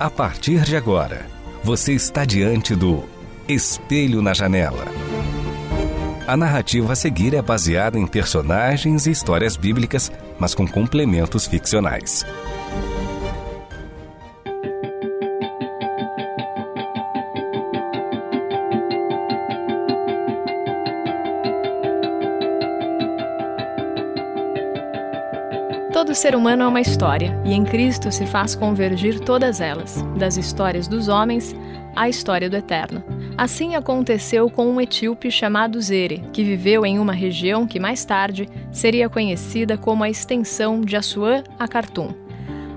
A partir de agora, você está diante do Espelho na Janela. A narrativa a seguir é baseada em personagens e histórias bíblicas, mas com complementos ficcionais. Todo ser humano é uma história, e em Cristo se faz convergir todas elas, das histórias dos homens à história do eterno. Assim aconteceu com um etíope chamado Zere, que viveu em uma região que mais tarde seria conhecida como a extensão de Assuã a Khartoum.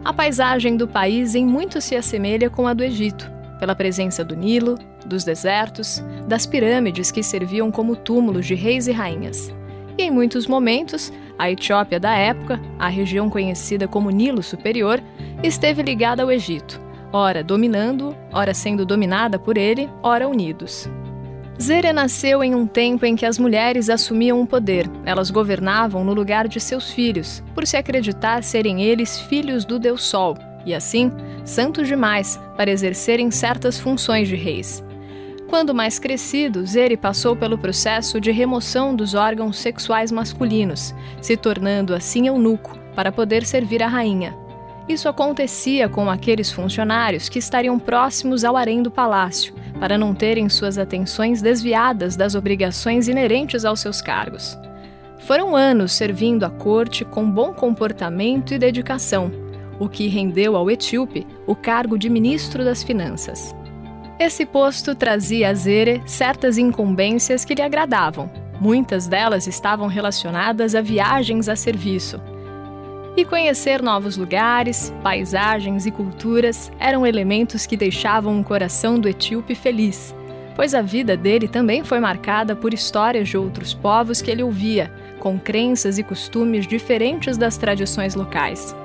A paisagem do país em muito se assemelha com a do Egito, pela presença do Nilo, dos desertos, das pirâmides que serviam como túmulos de reis e rainhas. E em muitos momentos, a Etiópia da época, a região conhecida como Nilo Superior, esteve ligada ao Egito, ora dominando, ora sendo dominada por ele, ora unidos. Zere nasceu em um tempo em que as mulheres assumiam o poder. Elas governavam no lugar de seus filhos, por se acreditar serem eles filhos do Deus Sol, e assim, santos demais para exercerem certas funções de reis. Quando mais crescido, Zeri passou pelo processo de remoção dos órgãos sexuais masculinos, se tornando assim eunuco para poder servir a rainha. Isso acontecia com aqueles funcionários que estariam próximos ao harém do palácio, para não terem suas atenções desviadas das obrigações inerentes aos seus cargos. Foram anos servindo à corte com bom comportamento e dedicação, o que rendeu ao etíope o cargo de ministro das Finanças. Esse posto trazia a Zere certas incumbências que lhe agradavam. Muitas delas estavam relacionadas a viagens a serviço. E conhecer novos lugares, paisagens e culturas eram elementos que deixavam o coração do etíope feliz, pois a vida dele também foi marcada por histórias de outros povos que ele ouvia, com crenças e costumes diferentes das tradições locais.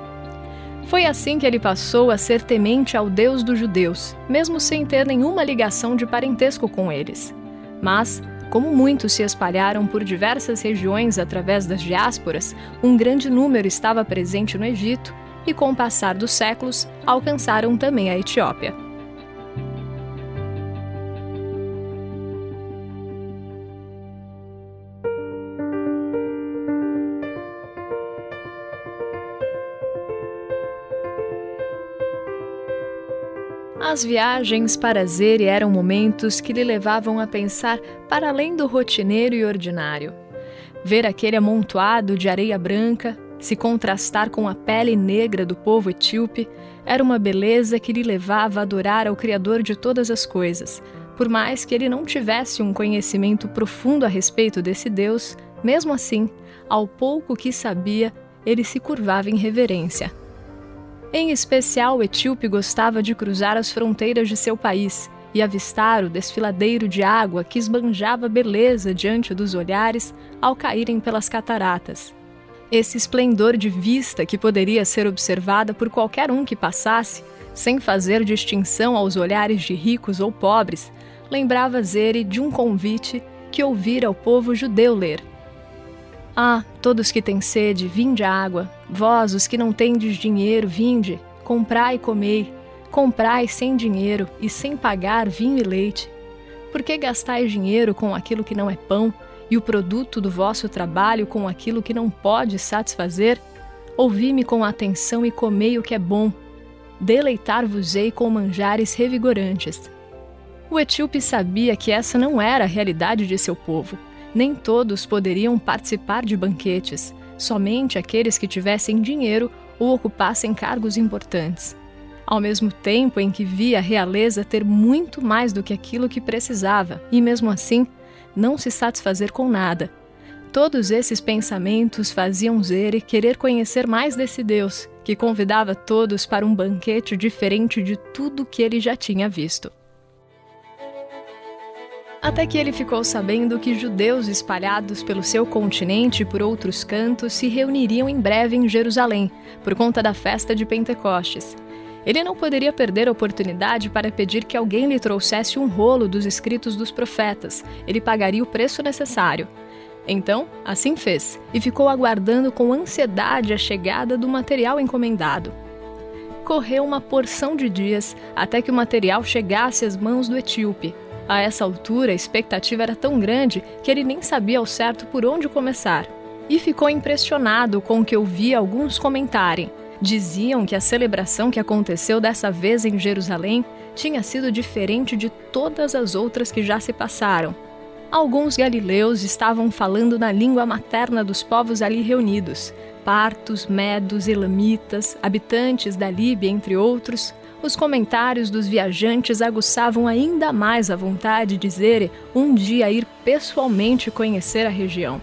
Foi assim que ele passou a ser temente ao Deus dos judeus, mesmo sem ter nenhuma ligação de parentesco com eles. Mas, como muitos se espalharam por diversas regiões através das diásporas, um grande número estava presente no Egito e, com o passar dos séculos, alcançaram também a Etiópia. As viagens para Zere eram momentos que lhe levavam a pensar para além do rotineiro e ordinário. Ver aquele amontoado de areia branca se contrastar com a pele negra do povo etíope era uma beleza que lhe levava a adorar ao Criador de todas as coisas. Por mais que ele não tivesse um conhecimento profundo a respeito desse Deus, mesmo assim, ao pouco que sabia, ele se curvava em reverência. Em especial, o etíope gostava de cruzar as fronteiras de seu país e avistar o desfiladeiro de água que esbanjava beleza diante dos olhares ao caírem pelas cataratas. Esse esplendor de vista que poderia ser observada por qualquer um que passasse, sem fazer distinção aos olhares de ricos ou pobres, lembrava Zere de um convite que ouvira o povo judeu ler. Ah, todos que têm sede, vinde água. Vós, os que não tendes dinheiro, vinde. Comprai e comei. Comprai sem dinheiro e sem pagar vinho e leite. Por que gastais dinheiro com aquilo que não é pão e o produto do vosso trabalho com aquilo que não pode satisfazer? Ouvi-me com atenção e comei o que é bom. Deleitar-vos-ei com manjares revigorantes. O etíope sabia que essa não era a realidade de seu povo nem todos poderiam participar de banquetes, somente aqueles que tivessem dinheiro ou ocupassem cargos importantes. Ao mesmo tempo em que via a realeza ter muito mais do que aquilo que precisava, e mesmo assim, não se satisfazer com nada. Todos esses pensamentos faziam Zere querer conhecer mais desse Deus, que convidava todos para um banquete diferente de tudo que ele já tinha visto. Até que ele ficou sabendo que judeus espalhados pelo seu continente e por outros cantos se reuniriam em breve em Jerusalém, por conta da festa de Pentecostes. Ele não poderia perder a oportunidade para pedir que alguém lhe trouxesse um rolo dos escritos dos profetas. Ele pagaria o preço necessário. Então, assim fez, e ficou aguardando com ansiedade a chegada do material encomendado. Correu uma porção de dias até que o material chegasse às mãos do etíope, a essa altura, a expectativa era tão grande que ele nem sabia ao certo por onde começar. E ficou impressionado com o que ouvia alguns comentarem. Diziam que a celebração que aconteceu dessa vez em Jerusalém tinha sido diferente de todas as outras que já se passaram. Alguns galileus estavam falando na língua materna dos povos ali reunidos, partos, medos, elamitas, habitantes da Líbia, entre outros, os comentários dos viajantes aguçavam ainda mais a vontade de Zere um dia ir pessoalmente conhecer a região.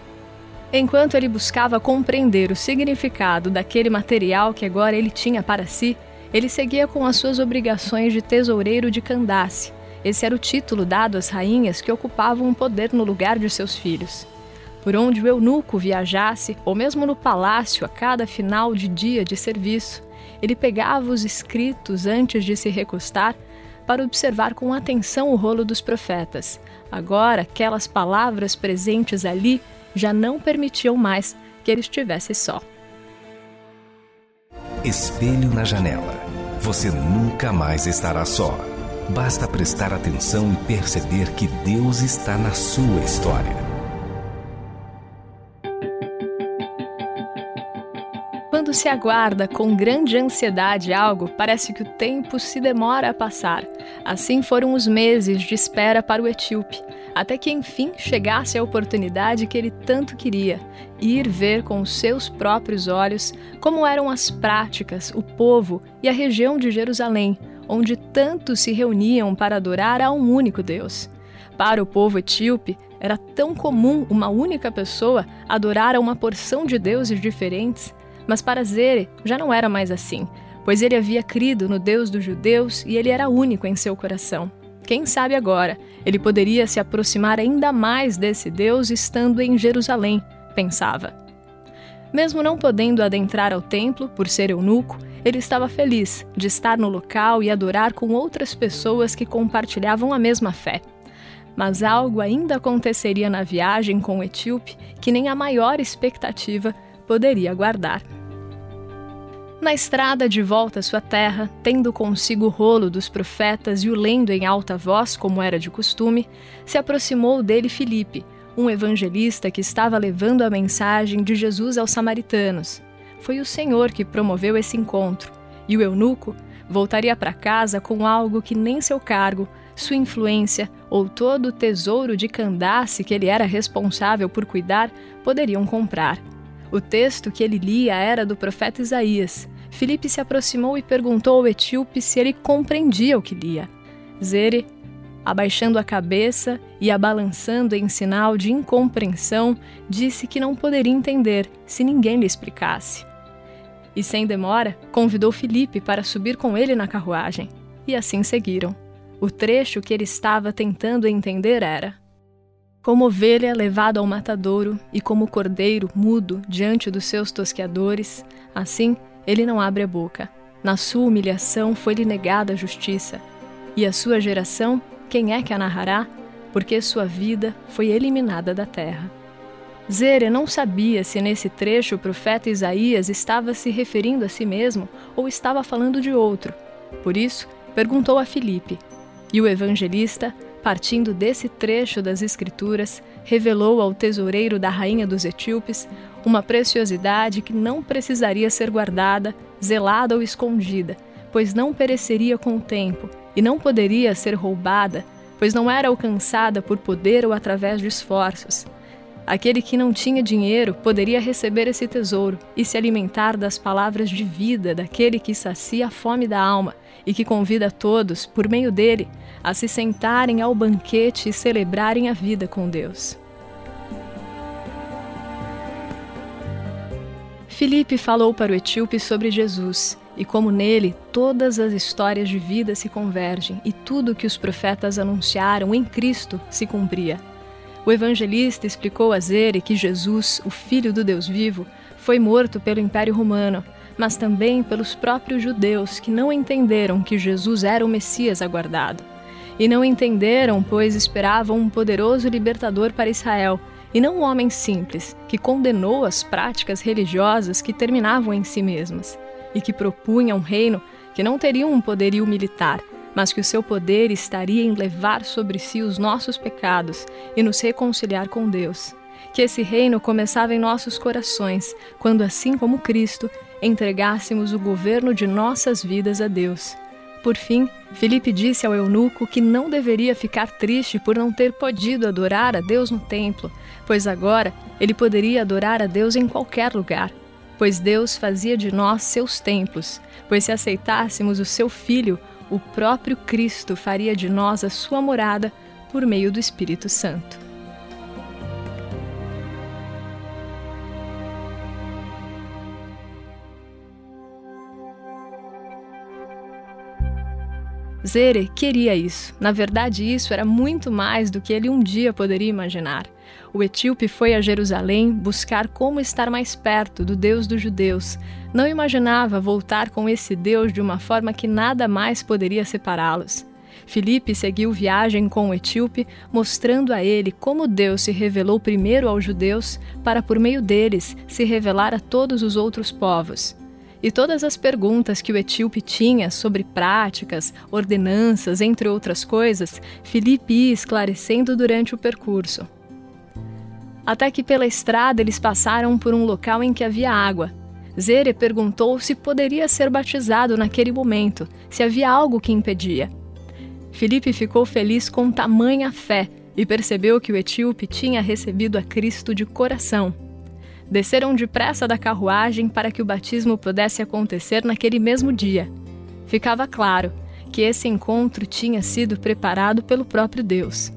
Enquanto ele buscava compreender o significado daquele material que agora ele tinha para si, ele seguia com as suas obrigações de tesoureiro de Candace. Esse era o título dado às rainhas que ocupavam o poder no lugar de seus filhos. Por onde o eunuco viajasse, ou mesmo no palácio a cada final de dia de serviço, ele pegava os escritos antes de se recostar para observar com atenção o rolo dos profetas. Agora, aquelas palavras presentes ali já não permitiam mais que ele estivesse só. Espelho na janela. Você nunca mais estará só. Basta prestar atenção e perceber que Deus está na sua história. Se aguarda com grande ansiedade algo, parece que o tempo se demora a passar. Assim foram os meses de espera para o etíope, até que enfim chegasse a oportunidade que ele tanto queria: ir ver com os seus próprios olhos como eram as práticas, o povo e a região de Jerusalém, onde tantos se reuniam para adorar a um único Deus. Para o povo etíope, era tão comum uma única pessoa adorar a uma porção de deuses diferentes mas para Zere já não era mais assim, pois ele havia crido no Deus dos judeus e ele era único em seu coração. Quem sabe agora ele poderia se aproximar ainda mais desse Deus estando em Jerusalém, pensava. Mesmo não podendo adentrar ao templo por ser eunuco, ele estava feliz de estar no local e adorar com outras pessoas que compartilhavam a mesma fé. Mas algo ainda aconteceria na viagem com o etíope que nem a maior expectativa poderia guardar. Na estrada de volta à sua terra, tendo consigo o rolo dos profetas e o lendo em alta voz, como era de costume, se aproximou dele Filipe, um evangelista que estava levando a mensagem de Jesus aos samaritanos. Foi o Senhor que promoveu esse encontro, e o eunuco voltaria para casa com algo que nem seu cargo, sua influência ou todo o tesouro de Candace que ele era responsável por cuidar poderiam comprar. O texto que ele lia era do profeta Isaías. Filipe se aproximou e perguntou ao etíope se ele compreendia o que lia. Zere, abaixando a cabeça e a balançando em sinal de incompreensão, disse que não poderia entender se ninguém lhe explicasse. E sem demora, convidou Filipe para subir com ele na carruagem. E assim seguiram. O trecho que ele estava tentando entender era: como ovelha levada ao matadouro e como cordeiro mudo diante dos seus tosqueadores, assim ele não abre a boca. Na sua humilhação foi-lhe negada a justiça. E a sua geração, quem é que a narrará? Porque sua vida foi eliminada da terra. Zere não sabia se nesse trecho o profeta Isaías estava se referindo a si mesmo ou estava falando de outro. Por isso, perguntou a Filipe. E o evangelista partindo desse trecho das Escrituras, revelou ao tesoureiro da rainha dos etíopes uma preciosidade que não precisaria ser guardada, zelada ou escondida, pois não pereceria com o tempo e não poderia ser roubada, pois não era alcançada por poder ou através de esforços. Aquele que não tinha dinheiro poderia receber esse tesouro e se alimentar das palavras de vida daquele que sacia a fome da alma e que convida todos, por meio dele, a se sentarem ao banquete e celebrarem a vida com Deus. Filipe falou para o etíope sobre Jesus e como nele todas as histórias de vida se convergem e tudo que os profetas anunciaram em Cristo se cumpria. O evangelista explicou a Zere que Jesus, o Filho do Deus vivo, foi morto pelo Império Romano, mas também pelos próprios judeus que não entenderam que Jesus era o Messias aguardado. E não entenderam, pois esperavam um poderoso libertador para Israel, e não um homem simples que condenou as práticas religiosas que terminavam em si mesmas, e que propunha um reino que não teria um poderio militar, mas que o seu poder estaria em levar sobre si os nossos pecados e nos reconciliar com Deus. Que esse reino começava em nossos corações, quando, assim como Cristo, entregássemos o governo de nossas vidas a Deus. Por fim, Filipe disse ao eunuco que não deveria ficar triste por não ter podido adorar a Deus no templo, pois agora ele poderia adorar a Deus em qualquer lugar, pois Deus fazia de nós seus templos, pois se aceitássemos o seu Filho, o próprio Cristo faria de nós a sua morada por meio do Espírito Santo. Zere queria isso. Na verdade, isso era muito mais do que ele um dia poderia imaginar. O etíope foi a Jerusalém buscar como estar mais perto do Deus dos judeus. Não imaginava voltar com esse Deus de uma forma que nada mais poderia separá-los. Filipe seguiu viagem com o etíope, mostrando a ele como Deus se revelou primeiro aos judeus, para por meio deles se revelar a todos os outros povos e todas as perguntas que o etíope tinha sobre práticas, ordenanças, entre outras coisas, Filipe ia esclarecendo durante o percurso. Até que pela estrada eles passaram por um local em que havia água. Zere perguntou se poderia ser batizado naquele momento, se havia algo que impedia. Filipe ficou feliz com tamanha fé e percebeu que o etíope tinha recebido a Cristo de coração desceram depressa da carruagem para que o batismo pudesse acontecer naquele mesmo dia. Ficava claro que esse encontro tinha sido preparado pelo próprio Deus.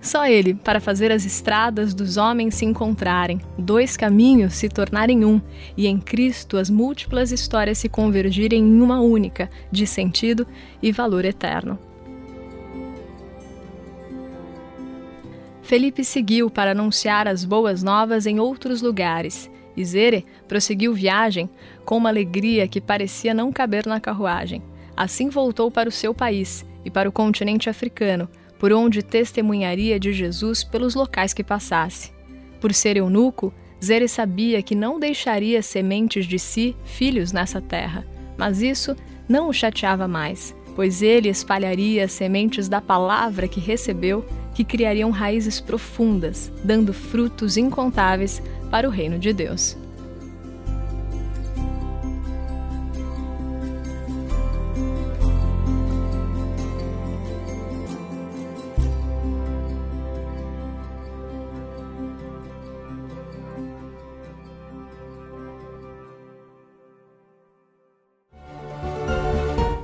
Só ele para fazer as estradas dos homens se encontrarem, dois caminhos se tornarem um, e em Cristo as múltiplas histórias se convergirem em uma única, de sentido e valor eterno. Felipe seguiu para anunciar as boas novas em outros lugares. E Zere prosseguiu viagem com uma alegria que parecia não caber na carruagem. Assim voltou para o seu país e para o continente africano, por onde testemunharia de Jesus pelos locais que passasse. Por ser eunuco, Zere sabia que não deixaria sementes de si filhos nessa terra, mas isso não o chateava mais, pois ele espalharia sementes da palavra que recebeu que criariam raízes profundas, dando frutos incontáveis para o reino de Deus.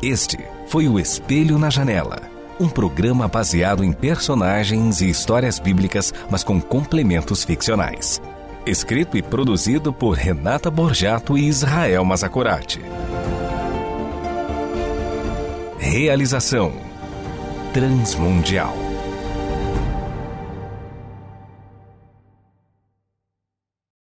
Este foi o Espelho na Janela um programa baseado em personagens e histórias bíblicas, mas com complementos ficcionais. Escrito e produzido por Renata Borjato e Israel Mazacorati. Realização Transmundial.